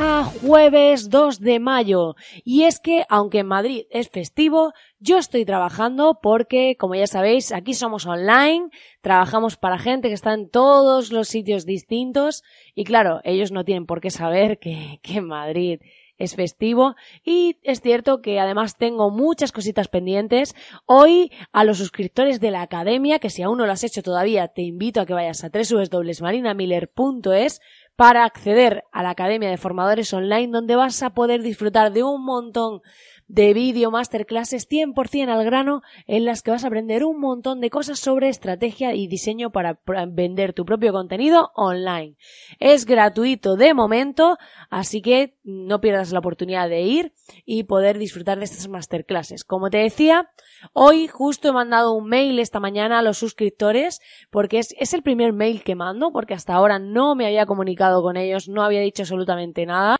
a jueves 2 de mayo. Y es que, aunque en Madrid es festivo, yo estoy trabajando porque, como ya sabéis, aquí somos online, trabajamos para gente que está en todos los sitios distintos y claro, ellos no tienen por qué saber que, que en Madrid es festivo y es cierto que además tengo muchas cositas pendientes. Hoy a los suscriptores de la academia, que si aún no lo has hecho todavía, te invito a que vayas a www.marinamiller.es para acceder a la Academia de Formadores Online donde vas a poder disfrutar de un montón de vídeo masterclasses 100% al grano en las que vas a aprender un montón de cosas sobre estrategia y diseño para vender tu propio contenido online. Es gratuito de momento, así que no pierdas la oportunidad de ir y poder disfrutar de estas masterclasses. Como te decía, hoy justo he mandado un mail esta mañana a los suscriptores porque es, es el primer mail que mando porque hasta ahora no me había comunicado con ellos, no había dicho absolutamente nada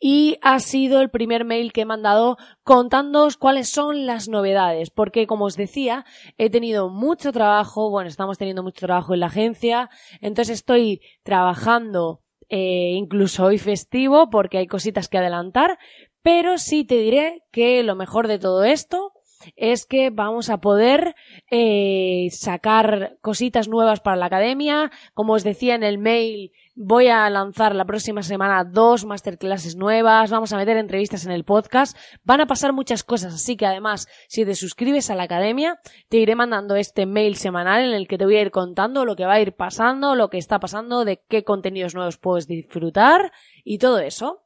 y ha sido el primer mail que he mandado contándoos cuáles son las novedades, porque como os decía, he tenido mucho trabajo, bueno, estamos teniendo mucho trabajo en la agencia, entonces estoy trabajando eh, incluso hoy festivo porque hay cositas que adelantar, pero sí te diré que lo mejor de todo esto es que vamos a poder eh, sacar cositas nuevas para la academia. Como os decía en el mail, voy a lanzar la próxima semana dos masterclasses nuevas, vamos a meter entrevistas en el podcast, van a pasar muchas cosas, así que además, si te suscribes a la academia, te iré mandando este mail semanal en el que te voy a ir contando lo que va a ir pasando, lo que está pasando, de qué contenidos nuevos puedes disfrutar y todo eso.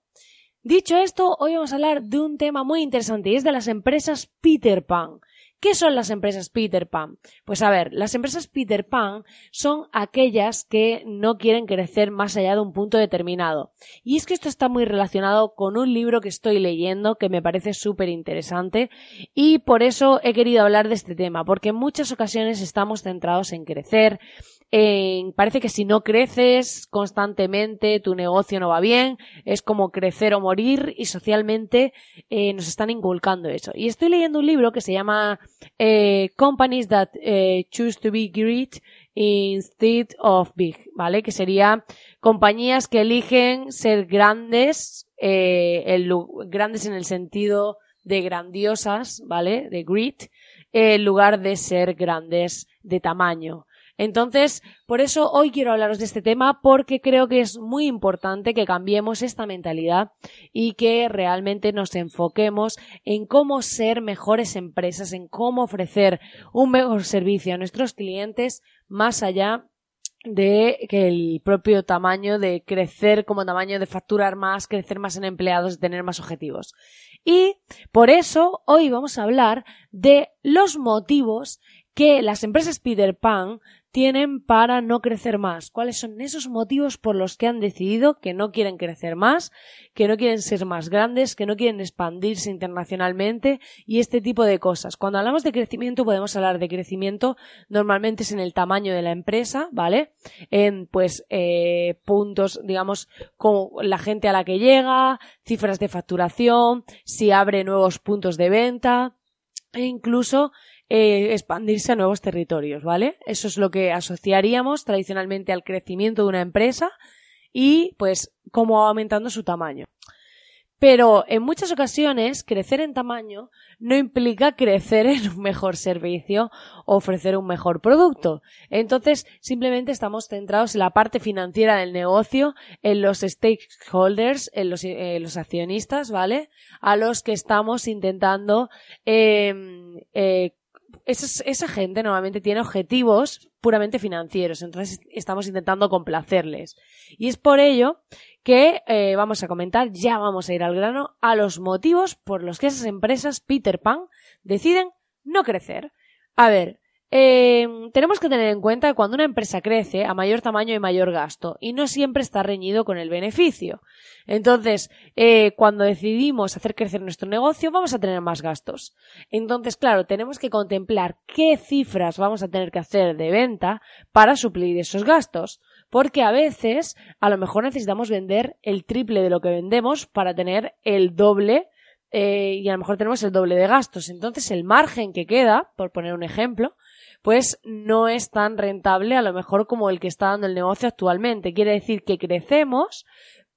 Dicho esto, hoy vamos a hablar de un tema muy interesante y es de las empresas Peter Pan. ¿Qué son las empresas Peter Pan? Pues a ver, las empresas Peter Pan son aquellas que no quieren crecer más allá de un punto determinado. Y es que esto está muy relacionado con un libro que estoy leyendo que me parece súper interesante y por eso he querido hablar de este tema, porque en muchas ocasiones estamos centrados en crecer, parece que si no creces constantemente, tu negocio no va bien, es como crecer o morir y socialmente eh, nos están inculcando eso. Y estoy leyendo un libro que se llama eh, Companies that eh, choose to be great instead of big, ¿vale? Que sería compañías que eligen ser grandes, el, grandes en el sentido de grandiosas, ¿vale? De great, en lugar de ser grandes de tamaño. Entonces, por eso hoy quiero hablaros de este tema porque creo que es muy importante que cambiemos esta mentalidad y que realmente nos enfoquemos en cómo ser mejores empresas, en cómo ofrecer un mejor servicio a nuestros clientes más allá de que el propio tamaño de crecer como tamaño de facturar más, crecer más en empleados, tener más objetivos. Y por eso hoy vamos a hablar de los motivos que las empresas Peter Pan tienen para no crecer más? ¿Cuáles son esos motivos por los que han decidido que no quieren crecer más, que no quieren ser más grandes, que no quieren expandirse internacionalmente y este tipo de cosas? Cuando hablamos de crecimiento podemos hablar de crecimiento normalmente es en el tamaño de la empresa, ¿vale? En pues eh, puntos, digamos, como la gente a la que llega, cifras de facturación, si abre nuevos puntos de venta e incluso eh, expandirse a nuevos territorios, ¿vale? Eso es lo que asociaríamos tradicionalmente al crecimiento de una empresa y pues cómo aumentando su tamaño. Pero en muchas ocasiones, crecer en tamaño no implica crecer en un mejor servicio o ofrecer un mejor producto. Entonces, simplemente estamos centrados en la parte financiera del negocio, en los stakeholders, en los, eh, accionistas, ¿vale? A los que estamos intentando em, eh, esa, gente normalmente tiene objetivos puramente financieros, entonces estamos intentando complacerles. Y es por ello que eh, vamos a comentar, ya vamos a ir al grano, a los motivos por los que esas empresas Peter Pan deciden no crecer. A ver, eh, tenemos que tener en cuenta que cuando una empresa crece, a mayor tamaño hay mayor gasto, y no siempre está reñido con el beneficio. Entonces, eh, cuando decidimos hacer crecer nuestro negocio, vamos a tener más gastos. Entonces, claro, tenemos que contemplar qué cifras vamos a tener que hacer de venta para suplir esos gastos. Porque a veces, a lo mejor necesitamos vender el triple de lo que vendemos para tener el doble eh, y a lo mejor tenemos el doble de gastos. Entonces, el margen que queda, por poner un ejemplo, pues no es tan rentable a lo mejor como el que está dando el negocio actualmente. Quiere decir que crecemos,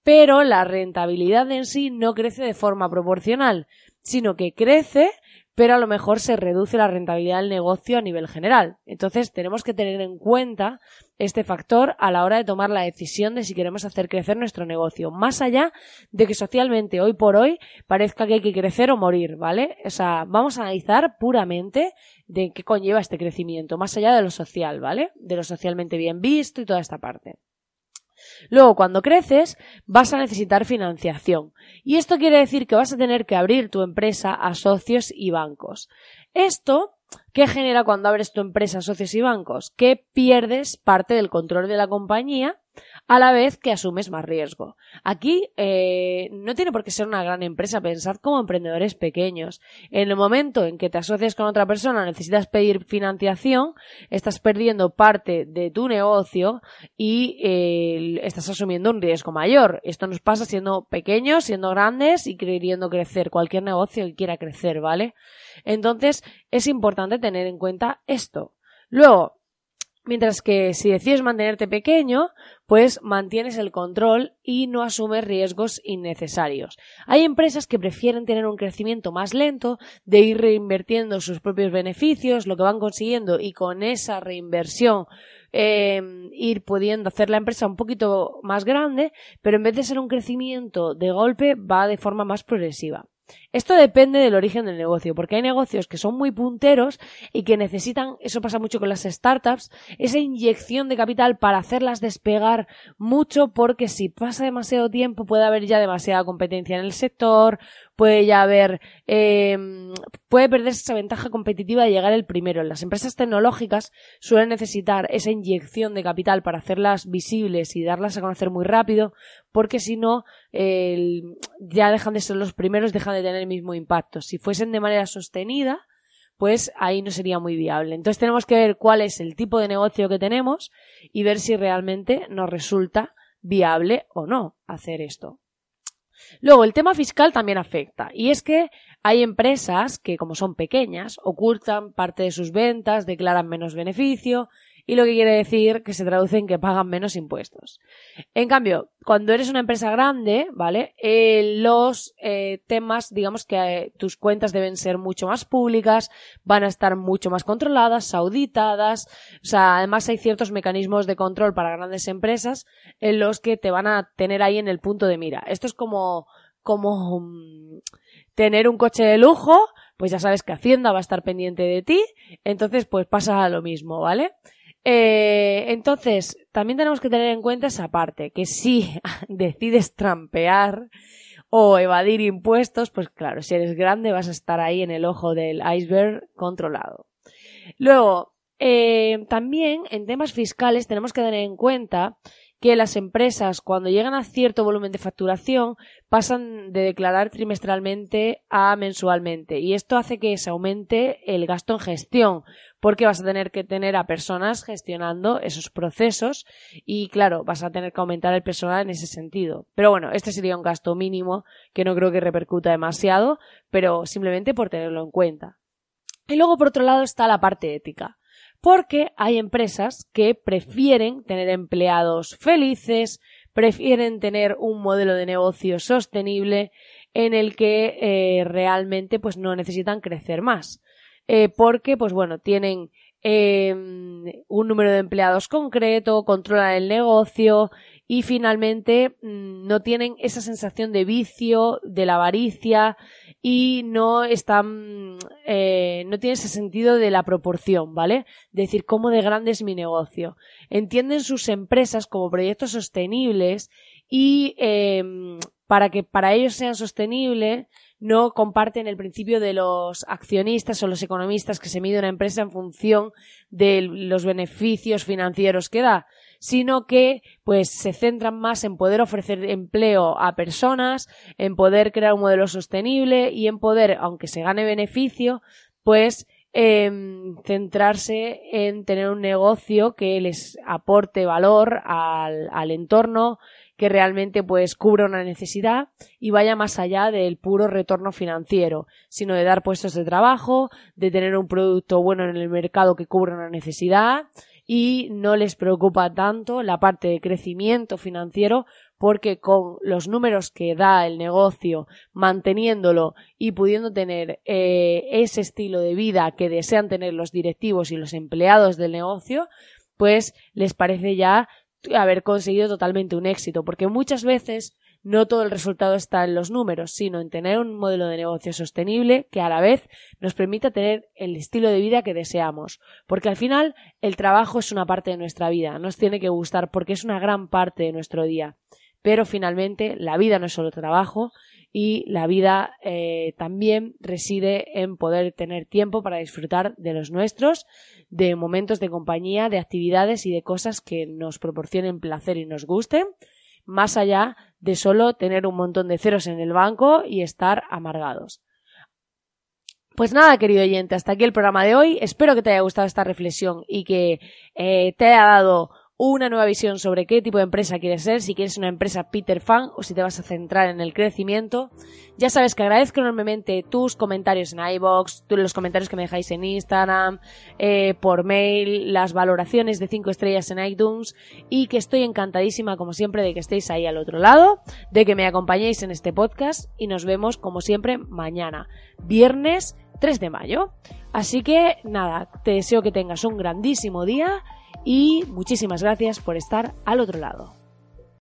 pero la rentabilidad en sí no crece de forma proporcional, sino que crece pero a lo mejor se reduce la rentabilidad del negocio a nivel general. Entonces tenemos que tener en cuenta este factor a la hora de tomar la decisión de si queremos hacer crecer nuestro negocio, más allá de que socialmente hoy por hoy parezca que hay que crecer o morir, ¿vale? O sea, vamos a analizar puramente de qué conlleva este crecimiento, más allá de lo social, ¿vale? De lo socialmente bien visto y toda esta parte. Luego, cuando creces, vas a necesitar financiación. Y esto quiere decir que vas a tener que abrir tu empresa a socios y bancos. Esto ¿Qué genera cuando abres tu empresa, socios y bancos? Que pierdes parte del control de la compañía a la vez que asumes más riesgo. Aquí eh, no tiene por qué ser una gran empresa, pensad como emprendedores pequeños. En el momento en que te asocias con otra persona, necesitas pedir financiación, estás perdiendo parte de tu negocio y eh, estás asumiendo un riesgo mayor. Esto nos pasa siendo pequeños, siendo grandes y queriendo crecer. Cualquier negocio que quiera crecer, ¿vale? Entonces es importante tener en cuenta esto. Luego, Mientras que si decides mantenerte pequeño, pues mantienes el control y no asumes riesgos innecesarios. Hay empresas que prefieren tener un crecimiento más lento, de ir reinvirtiendo sus propios beneficios, lo que van consiguiendo y con esa reinversión em, ir pudiendo hacer la empresa un poquito más grande, pero en vez de ser un crecimiento de golpe va de forma más progresiva. Esto depende del origen del negocio, porque hay negocios que son muy punteros y que necesitan, eso pasa mucho con las startups, esa inyección de capital para hacerlas despegar mucho, porque si pasa demasiado tiempo puede haber ya demasiada competencia en el sector, puede ya haber, eh, puede perderse esa ventaja competitiva de llegar el primero. Las empresas tecnológicas suelen necesitar esa inyección de capital para hacerlas visibles y darlas a conocer muy rápido, porque si no, ya dejan de ser los primeros, dejan de tener el mismo impacto. Si fuesen de manera sostenida, pues ahí no sería muy viable. Entonces tenemos que ver cuál es el tipo de negocio que tenemos y ver si realmente nos resulta viable o no hacer esto. Luego, el tema fiscal también afecta. Y es que hay empresas que, como son pequeñas, ocultan parte de sus ventas, declaran menos beneficio, y lo que quiere decir que se traduce en que pagan menos impuestos. En cambio, cuando eres una empresa grande, ¿vale? Eh, los eh, temas, digamos que eh, tus cuentas deben ser mucho más públicas, van a estar mucho más controladas, auditadas, o sea, además hay ciertos mecanismos de control para grandes empresas en los que te van a tener ahí en el punto de mira. Esto es como, como mm, tener un coche de lujo, pues ya sabes que Hacienda va a estar pendiente de ti, entonces pues pasa lo mismo, ¿vale? Eh, entonces, también tenemos que tener en cuenta esa parte, que si decides trampear o evadir impuestos, pues claro, si eres grande vas a estar ahí en el ojo del iceberg controlado. Luego, eh, también en temas fiscales tenemos que tener en cuenta que las empresas cuando llegan a cierto volumen de facturación pasan de declarar trimestralmente a mensualmente y esto hace que se aumente el gasto en gestión porque vas a tener que tener a personas gestionando esos procesos y claro, vas a tener que aumentar el personal en ese sentido. Pero bueno, este sería un gasto mínimo que no creo que repercuta demasiado, pero simplemente por tenerlo en cuenta. Y luego por otro lado está la parte ética porque hay empresas que prefieren tener empleados felices, prefieren tener un modelo de negocio sostenible en el que eh, realmente pues no necesitan crecer más. Eh, porque, pues bueno, tienen em, un número de empleados concreto, controlan el negocio y finalmente mm, no tienen esa sensación de vicio, de la avaricia y no están, eh, no tienen ese sentido de la proporción, ¿vale? Decir cómo de grande es mi negocio. Entienden sus empresas como proyectos sostenibles y em, para que para ellos sean sostenibles no comparten el principio de los accionistas o los economistas que se mide una empresa en función de los beneficios financieros que da, sino que pues se centran más en poder ofrecer empleo a personas, en poder crear un modelo sostenible y en poder, aunque se gane beneficio, pues em, centrarse en tener un negocio que les aporte valor al, al entorno, que realmente pues cubra una necesidad y vaya más allá del puro retorno financiero, sino de dar puestos de trabajo, de tener un producto bueno en el mercado que cubra una necesidad y no les preocupa tanto la parte de crecimiento financiero porque con los números que da el negocio, manteniéndolo y pudiendo tener eh, ese estilo de vida que desean tener los directivos y los empleados del negocio, pues les parece ya haber conseguido totalmente un éxito, porque muchas veces no todo el resultado está en los números, sino en tener un modelo de negocio sostenible que a la vez nos permita tener el estilo de vida que deseamos. Porque al final el trabajo es una parte de nuestra vida, nos tiene que gustar porque es una gran parte de nuestro día. Pero finalmente la vida no es solo trabajo y la vida eh, también reside en poder tener tiempo para disfrutar de los nuestros, de momentos de compañía, de actividades y de cosas que nos proporcionen placer y nos gusten más allá de solo tener un montón de ceros en el banco y estar amargados. Pues nada, querido oyente, hasta aquí el programa de hoy. Espero que te haya gustado esta reflexión y que eh, te haya dado una nueva visión sobre qué tipo de empresa quieres ser, si quieres una empresa Peter Fan o si te vas a centrar en el crecimiento. Ya sabes que agradezco enormemente tus comentarios en iBox, los comentarios que me dejáis en Instagram, eh, por mail, las valoraciones de 5 estrellas en iTunes y que estoy encantadísima como siempre de que estéis ahí al otro lado, de que me acompañéis en este podcast y nos vemos como siempre mañana, viernes 3 de mayo. Así que nada, te deseo que tengas un grandísimo día y muchísimas gracias por estar al otro lado.